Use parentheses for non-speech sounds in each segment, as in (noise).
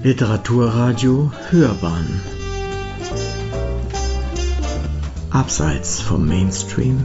Literaturradio Hörbahn Abseits vom Mainstream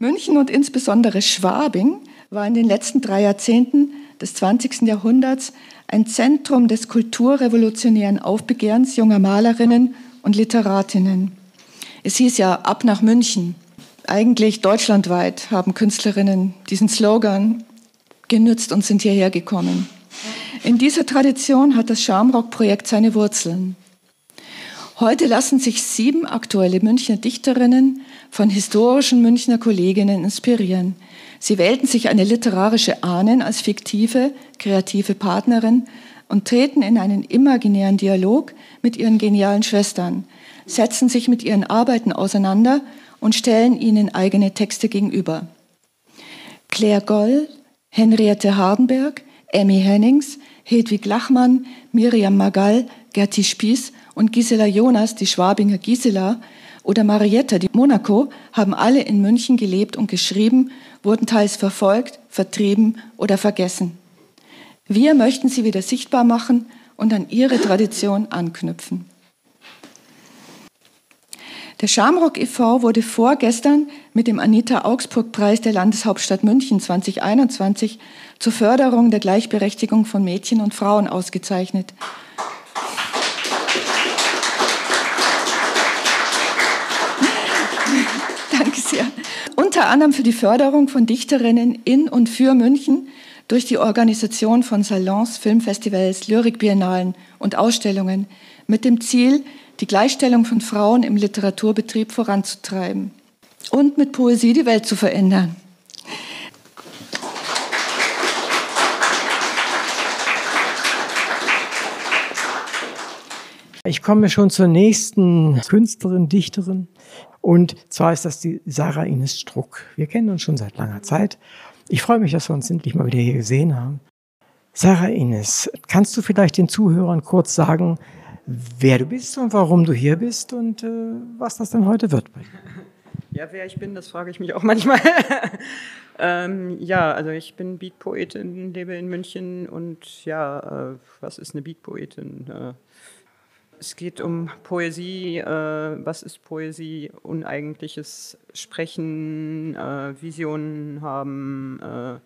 München und insbesondere Schwabing war in den letzten drei Jahrzehnten des 20. Jahrhunderts ein Zentrum des kulturrevolutionären Aufbegehrens junger Malerinnen und Literatinnen. Es hieß ja ab nach München. Eigentlich deutschlandweit haben Künstlerinnen diesen Slogan genützt und sind hierher gekommen. In dieser Tradition hat das Schamrock-Projekt seine Wurzeln. Heute lassen sich sieben aktuelle Münchner Dichterinnen von historischen Münchner Kolleginnen inspirieren. Sie wählten sich eine literarische Ahnen als fiktive, kreative Partnerin und treten in einen imaginären Dialog mit ihren genialen Schwestern, setzen sich mit ihren Arbeiten auseinander und stellen ihnen eigene Texte gegenüber. Claire Goll, Henriette Hardenberg, Emmy Hennings, Hedwig Lachmann, Miriam Magall, Gerti Spieß und Gisela Jonas, die Schwabinger Gisela, oder Marietta, die Monaco, haben alle in München gelebt und geschrieben, wurden teils verfolgt, vertrieben oder vergessen. Wir möchten sie wieder sichtbar machen und an ihre Tradition anknüpfen. Der Schamrock e.V. wurde vorgestern mit dem Anita Augsburg Preis der Landeshauptstadt München 2021 zur Förderung der Gleichberechtigung von Mädchen und Frauen ausgezeichnet. (laughs) Danke sehr. Unter anderem für die Förderung von Dichterinnen in und für München durch die Organisation von Salons, Filmfestivals, Lyrikbiennalen und Ausstellungen mit dem Ziel, die Gleichstellung von Frauen im Literaturbetrieb voranzutreiben und mit Poesie die Welt zu verändern. Ich komme schon zur nächsten Künstlerin, Dichterin. Und zwar ist das die Sarah Ines Struck. Wir kennen uns schon seit langer Zeit. Ich freue mich, dass wir uns endlich mal wieder hier gesehen haben. Sarah Ines, kannst du vielleicht den Zuhörern kurz sagen, wer du bist und warum du hier bist und äh, was das denn heute wird. Ja, wer ich bin, das frage ich mich auch manchmal. (laughs) ähm, ja, also ich bin Beatpoetin, lebe in München und ja, äh, was ist eine Beatpoetin? Äh, es geht um Poesie, äh, was ist Poesie, uneigentliches Sprechen, äh, Visionen haben äh,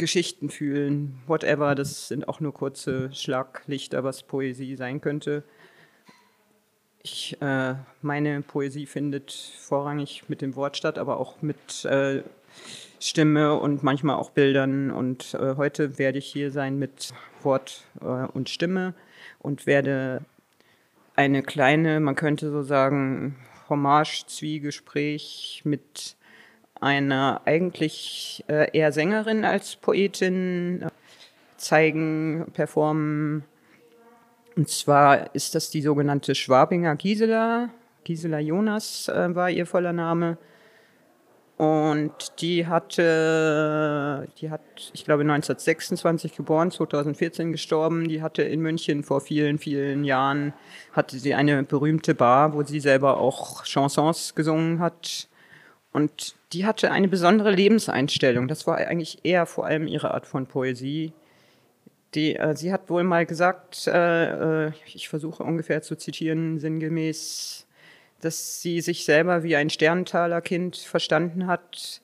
Geschichten fühlen, whatever. Das sind auch nur kurze Schlaglichter, was Poesie sein könnte. Ich, äh, meine Poesie findet vorrangig mit dem Wort statt, aber auch mit äh, Stimme und manchmal auch Bildern. Und äh, heute werde ich hier sein mit Wort äh, und Stimme und werde eine kleine, man könnte so sagen, Hommage-Zwiegespräch mit einer eigentlich äh, eher Sängerin als Poetin äh, zeigen, performen. Und zwar ist das die sogenannte Schwabinger Gisela. Gisela Jonas äh, war ihr voller Name. Und die hatte, die hat, ich glaube, 1926 geboren, 2014 gestorben. Die hatte in München vor vielen, vielen Jahren, hatte sie eine berühmte Bar, wo sie selber auch Chansons gesungen hat. Und die hatte eine besondere Lebenseinstellung. Das war eigentlich eher vor allem ihre Art von Poesie. Die, äh, sie hat wohl mal gesagt, äh, äh, ich versuche ungefähr zu zitieren, sinngemäß, dass sie sich selber wie ein Sterntaler-Kind verstanden hat.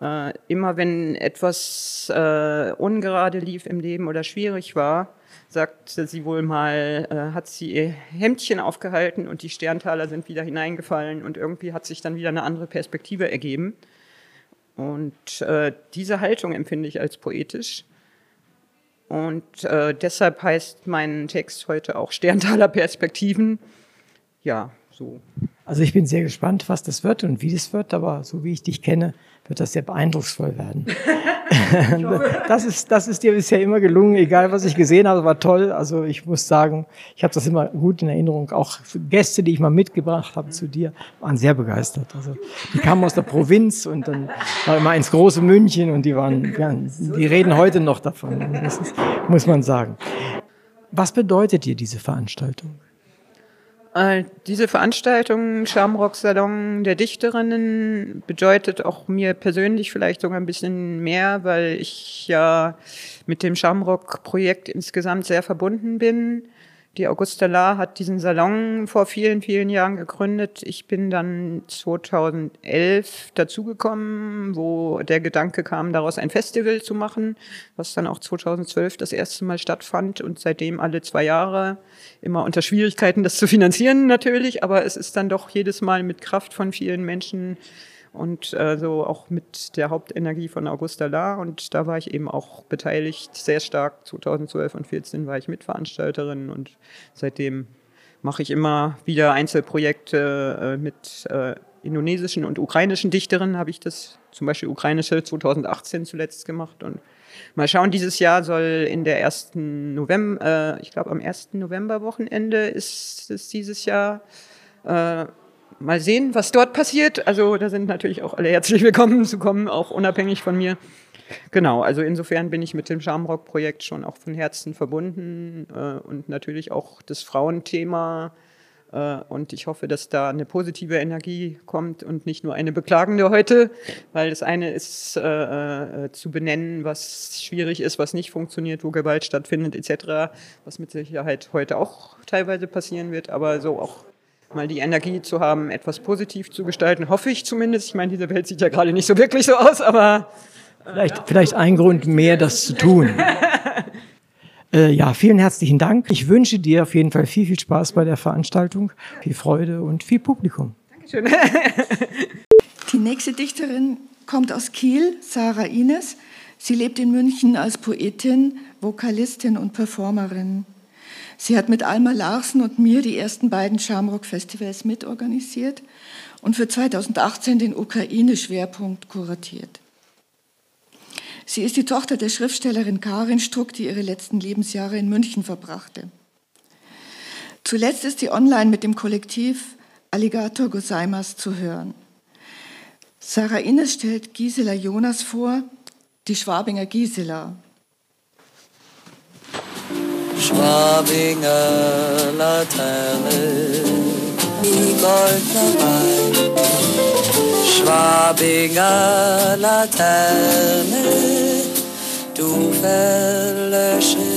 Äh, immer wenn etwas äh, ungerade lief im Leben oder schwierig war, sagte sie wohl mal, äh, hat sie ihr Hemdchen aufgehalten und die Sterntaler sind wieder hineingefallen und irgendwie hat sich dann wieder eine andere Perspektive ergeben. Und äh, diese Haltung empfinde ich als poetisch. Und äh, deshalb heißt mein Text heute auch Sterntaler Perspektiven. Ja, so. Also ich bin sehr gespannt, was das wird und wie das wird, aber so wie ich dich kenne, wird das sehr beeindrucksvoll werden. (laughs) (laughs) das, ist, das ist dir bisher immer gelungen, egal was ich gesehen habe, war toll. Also ich muss sagen, ich habe das immer gut in Erinnerung. Auch Gäste, die ich mal mitgebracht habe zu dir, waren sehr begeistert. Also die kamen aus der Provinz und dann war immer ins große München und die waren, die reden heute noch davon. Das ist, muss man sagen. Was bedeutet dir diese Veranstaltung? Äh, diese Veranstaltung Schamrock Salon der Dichterinnen bedeutet auch mir persönlich vielleicht sogar ein bisschen mehr, weil ich ja mit dem Schamrock Projekt insgesamt sehr verbunden bin. Die Augusta La hat diesen Salon vor vielen, vielen Jahren gegründet. Ich bin dann 2011 dazugekommen, wo der Gedanke kam, daraus ein Festival zu machen, was dann auch 2012 das erste Mal stattfand und seitdem alle zwei Jahre immer unter Schwierigkeiten, das zu finanzieren natürlich, aber es ist dann doch jedes Mal mit Kraft von vielen Menschen und äh, so auch mit der Hauptenergie von Augusta La. Und da war ich eben auch beteiligt, sehr stark. 2012 und 2014 war ich Mitveranstalterin und seitdem mache ich immer wieder Einzelprojekte äh, mit äh, indonesischen und ukrainischen Dichterinnen. Habe ich das zum Beispiel ukrainische 2018 zuletzt gemacht und Mal schauen, dieses Jahr soll in der ersten November, äh, ich glaube am ersten Novemberwochenende ist es dieses Jahr, äh, mal sehen, was dort passiert. Also da sind natürlich auch alle herzlich willkommen zu kommen, auch unabhängig von mir. Genau, also insofern bin ich mit dem Schamrock-Projekt schon auch von Herzen verbunden äh, und natürlich auch das Frauenthema. Äh, und ich hoffe, dass da eine positive Energie kommt und nicht nur eine beklagende heute, weil das eine ist äh, äh zu benennen, was schwierig ist, was nicht funktioniert, wo Gewalt stattfindet etc., was mit Sicherheit heute auch teilweise passieren wird, aber so auch mal die Energie zu haben, etwas positiv zu gestalten, hoffe ich zumindest. Ich meine, diese Welt sieht ja gerade nicht so wirklich so aus, aber. Äh, vielleicht, ja. vielleicht ein Grund mehr, das zu tun. (laughs) äh, ja, vielen herzlichen Dank. Ich wünsche dir auf jeden Fall viel, viel Spaß bei der Veranstaltung, viel Freude und viel Publikum. Dankeschön. (laughs) die nächste Dichterin kommt aus Kiel, Sarah Ines. Sie lebt in München als Poetin, Vokalistin und Performerin. Sie hat mit Alma Larsen und mir die ersten beiden Schamrock-Festivals mitorganisiert und für 2018 den Ukraine-Schwerpunkt kuratiert. Sie ist die Tochter der Schriftstellerin Karin Struck, die ihre letzten Lebensjahre in München verbrachte. Zuletzt ist sie online mit dem Kollektiv Alligator Gosaimas zu hören. Sarah Innes stellt Gisela Jonas vor, die Schwabinger Gisela, Schwabinger Laterne, die goldene Wein. Schwabinger Laterne, du verlöschest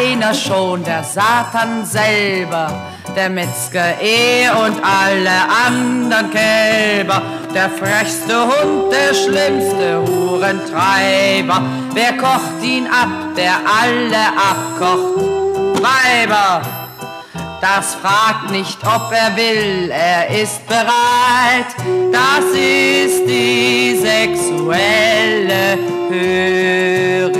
einer schon, der Satan selber, der Metzger eh und alle anderen Kälber, der frechste Hund, der schlimmste Hurentreiber. Wer kocht ihn ab, der alle abkocht? Weiber! Das fragt nicht, ob er will, er ist bereit. Das ist die sexuelle Hörigkeit.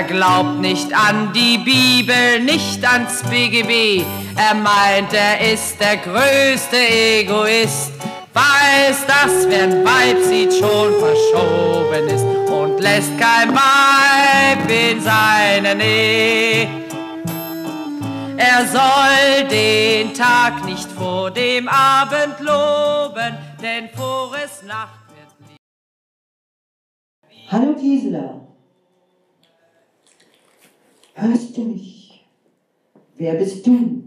Er glaubt nicht an die Bibel, nicht ans BGB. Er meint, er ist der größte Egoist. Weiß, dass wer ein Weib sieht, schon verschoben ist und lässt kein Weib in seine Nähe. Er soll den Tag nicht vor dem Abend loben, denn vores Nacht wird Hallo Gisela. Hörst du mich? Wer bist du?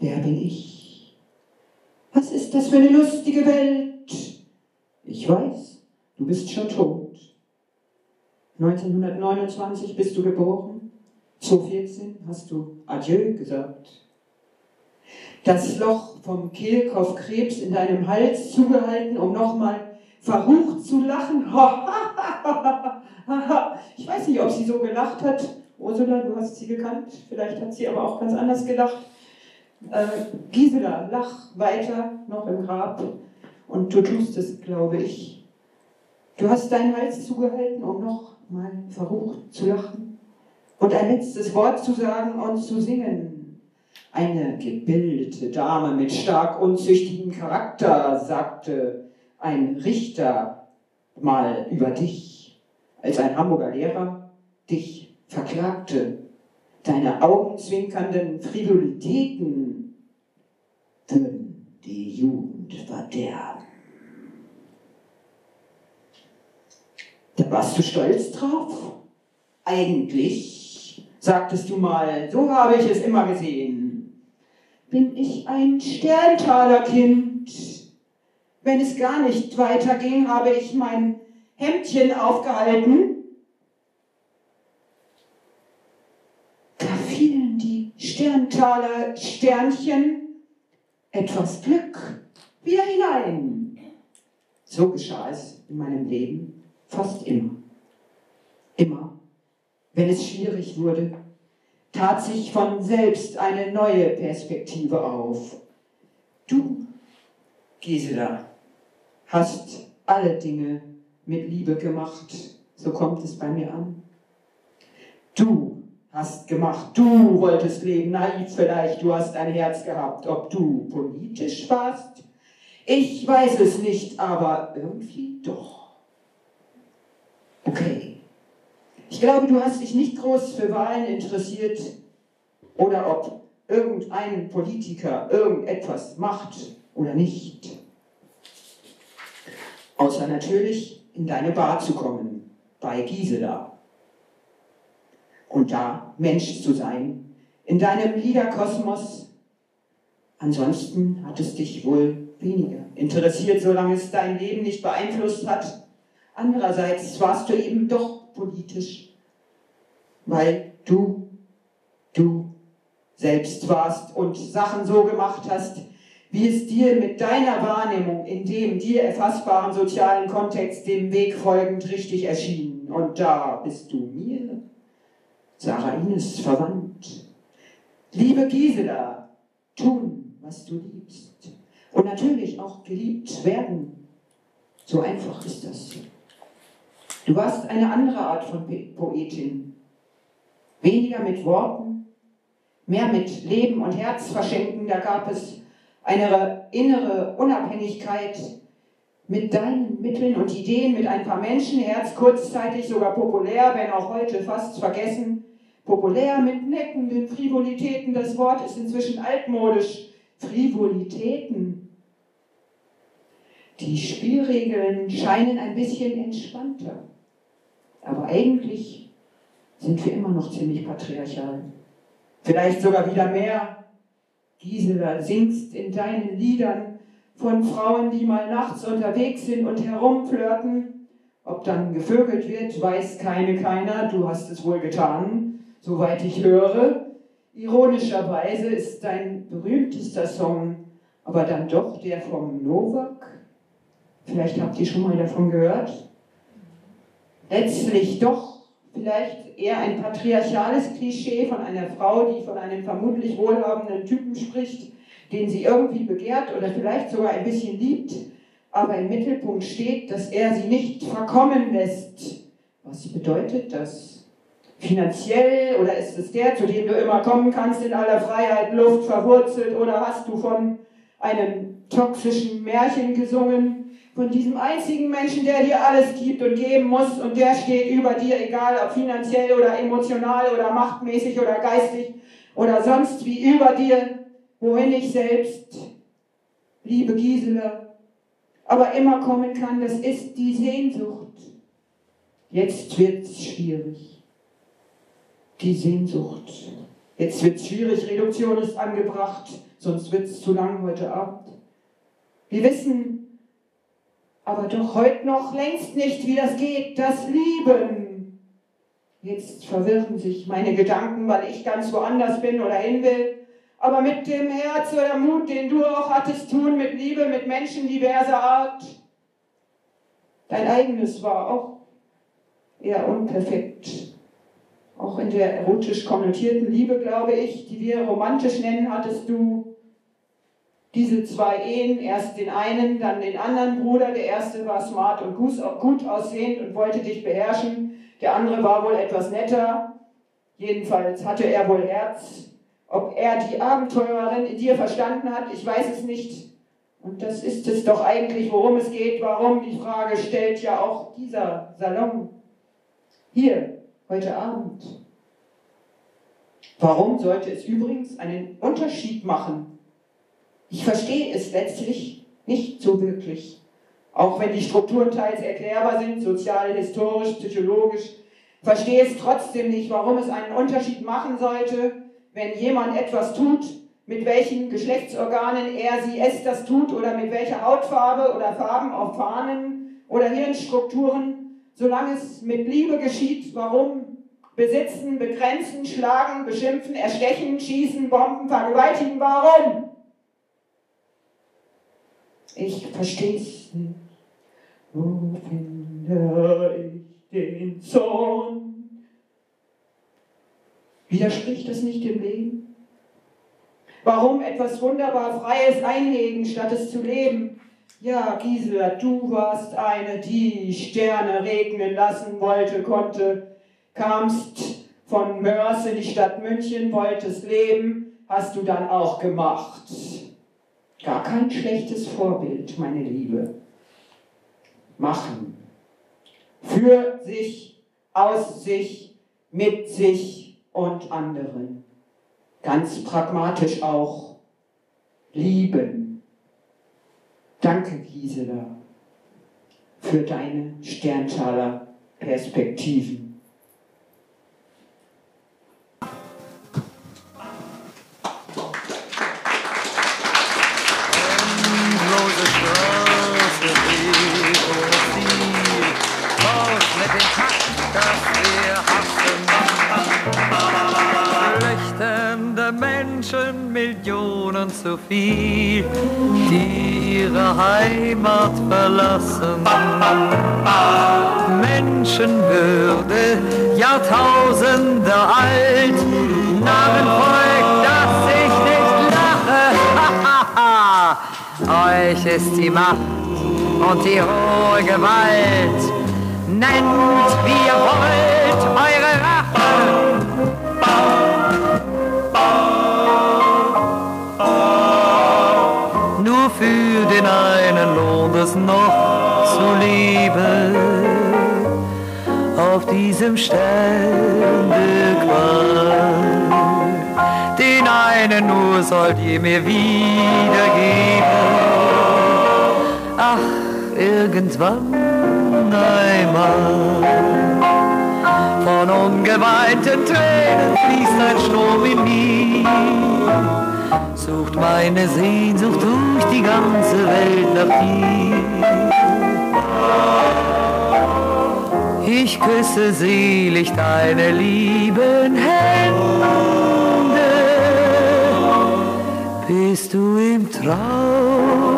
Wer bin ich? Was ist das für eine lustige Welt? Ich weiß, du bist schon tot. 1929 bist du geboren. 2014 hast du Adieu gesagt. Das Loch vom Kehlkopfkrebs in deinem Hals zugehalten, um nochmal verrucht zu lachen. (laughs) ich weiß nicht, ob sie so gelacht hat. Ursula, du hast sie gekannt. Vielleicht hat sie aber auch ganz anders gelacht. Äh, Gisela, lach weiter noch im Grab. Und du tust es, glaube ich. Du hast deinen Hals zugehalten, um noch mal verrucht zu lachen und ein letztes Wort zu sagen und zu singen. Eine gebildete Dame mit stark unzüchtigem Charakter, sagte ein Richter mal über dich, als ein Hamburger Lehrer dich verklagte. Deine augenzwinkernden Frivolitäten würden die Jugend verderben. Da warst du stolz drauf? Eigentlich, sagtest du mal, so habe ich es immer gesehen. Bin ich ein Sterntalerkind? Wenn es gar nicht weiterging, habe ich mein Hemdchen aufgehalten. Da fielen die Sterntaler Sternchen etwas Glück wieder hinein. So geschah es in meinem Leben fast immer. Immer, wenn es schwierig wurde, tat sich von selbst eine neue Perspektive auf. Du, Gisela, hast alle Dinge mit Liebe gemacht. So kommt es bei mir an. Du hast gemacht, du wolltest leben, naiv vielleicht, du hast ein Herz gehabt. Ob du politisch warst, ich weiß es nicht, aber irgendwie doch. Okay. Ich glaube, du hast dich nicht groß für Wahlen interessiert oder ob irgendein Politiker irgendetwas macht oder nicht. Außer natürlich in deine Bar zu kommen, bei Gisela. Und da Mensch zu sein, in deinem Liederkosmos. Ansonsten hat es dich wohl weniger interessiert, solange es dein Leben nicht beeinflusst hat. Andererseits warst du eben doch politisch, weil du, du selbst warst und Sachen so gemacht hast, wie es dir mit deiner Wahrnehmung in dem dir erfassbaren sozialen Kontext dem Weg folgend richtig erschien. Und da bist du mir, Sarah Ines, verwandt. Liebe Gisela, tun, was du liebst. Und natürlich auch geliebt werden. So einfach ist das. Du warst eine andere Art von Poetin. Weniger mit Worten, mehr mit Leben und Herz verschenken. Da gab es eine innere Unabhängigkeit mit deinen Mitteln und Ideen, mit ein paar Menschenherz, kurzzeitig sogar populär, wenn auch heute fast vergessen. Populär mit neckenden Frivolitäten, das Wort ist inzwischen altmodisch. Frivolitäten. Die Spielregeln scheinen ein bisschen entspannter. Aber eigentlich sind wir immer noch ziemlich patriarchal. Vielleicht sogar wieder mehr Gisela, singst in deinen Liedern von Frauen, die mal nachts unterwegs sind und herumflirten. Ob dann gevögelt wird, weiß keine keiner. Du hast es wohl getan, soweit ich höre. Ironischerweise ist dein berühmtester Song aber dann doch der vom Novak. Vielleicht habt ihr schon mal davon gehört. Letztlich doch vielleicht eher ein patriarchales Klischee von einer Frau, die von einem vermutlich wohlhabenden Typen spricht, den sie irgendwie begehrt oder vielleicht sogar ein bisschen liebt, aber im Mittelpunkt steht, dass er sie nicht verkommen lässt. Was bedeutet das? Finanziell oder ist es der, zu dem du immer kommen kannst in aller Freiheit, Luft verwurzelt oder hast du von einem toxischen Märchen gesungen? von diesem einzigen Menschen, der dir alles gibt und geben muss und der steht über dir, egal ob finanziell oder emotional oder machtmäßig oder geistig oder sonst wie über dir, wohin ich selbst, liebe Gisela, aber immer kommen kann, das ist die Sehnsucht. Jetzt wird's schwierig. Die Sehnsucht. Jetzt wird's schwierig, Reduktion ist angebracht, sonst wird's zu lang heute Abend. Wir wissen, aber doch heute noch längst nicht, wie das geht, das Lieben. Jetzt verwirren sich meine Gedanken, weil ich ganz woanders bin oder hin will. Aber mit dem Herz oder Mut, den du auch hattest, tun mit Liebe, mit Menschen diverser Art. Dein eigenes war auch eher unperfekt. Auch in der erotisch konnotierten Liebe, glaube ich, die wir romantisch nennen, hattest du diese zwei Ehen, erst den einen, dann den anderen Bruder. Der erste war smart und gut aussehend und wollte dich beherrschen. Der andere war wohl etwas netter. Jedenfalls hatte er wohl Herz. Ob er die Abenteurerin in dir verstanden hat, ich weiß es nicht. Und das ist es doch eigentlich, worum es geht. Warum? Die Frage stellt ja auch dieser Salon. Hier, heute Abend. Warum sollte es übrigens einen Unterschied machen? Ich verstehe es letztlich nicht so wirklich. Auch wenn die Strukturen teils erklärbar sind, sozial, historisch, psychologisch, verstehe es trotzdem nicht, warum es einen Unterschied machen sollte, wenn jemand etwas tut, mit welchen Geschlechtsorganen er, sie, es das tut oder mit welcher Hautfarbe oder Farben auf Fahnen oder Hirnstrukturen, solange es mit Liebe geschieht. Warum? Besitzen, begrenzen, schlagen, beschimpfen, erstechen, schießen, bomben, vergewaltigen. Warum? Ich verstehe es nicht. Wo finde ich den Zorn? Widerspricht das nicht dem Leben? Warum etwas wunderbar Freies einhegen, statt es zu leben? Ja, Gisela, du warst eine, die Sterne regnen lassen wollte, konnte, kamst von Mörs in die Stadt München, wolltest leben, hast du dann auch gemacht. Gar kein schlechtes Vorbild, meine Liebe. Machen. Für sich, aus sich, mit sich und anderen. Ganz pragmatisch auch. Lieben. Danke, Gisela, für deine Sterntaler Perspektiven. Millionen zu viel, die ihre Heimat verlassen. Menschenwürde, Jahrtausende alt, Narrenvolk, das ich nicht lache. (laughs) Euch ist die Macht und die hohe Gewalt. Nennt, wie ihr wollt, eure Rache. Einen lohnt es noch zu leben. Auf diesem Stern der Qual. Den einen nur sollt ihr mir wiedergeben. Ach, irgendwann einmal. Von ungeweinten Tränen fließt ein Strom in mir. Sucht meine Sehnsucht durch die ganze Welt nach dir. Ich küsse selig deine lieben Hände. Bist du im Traum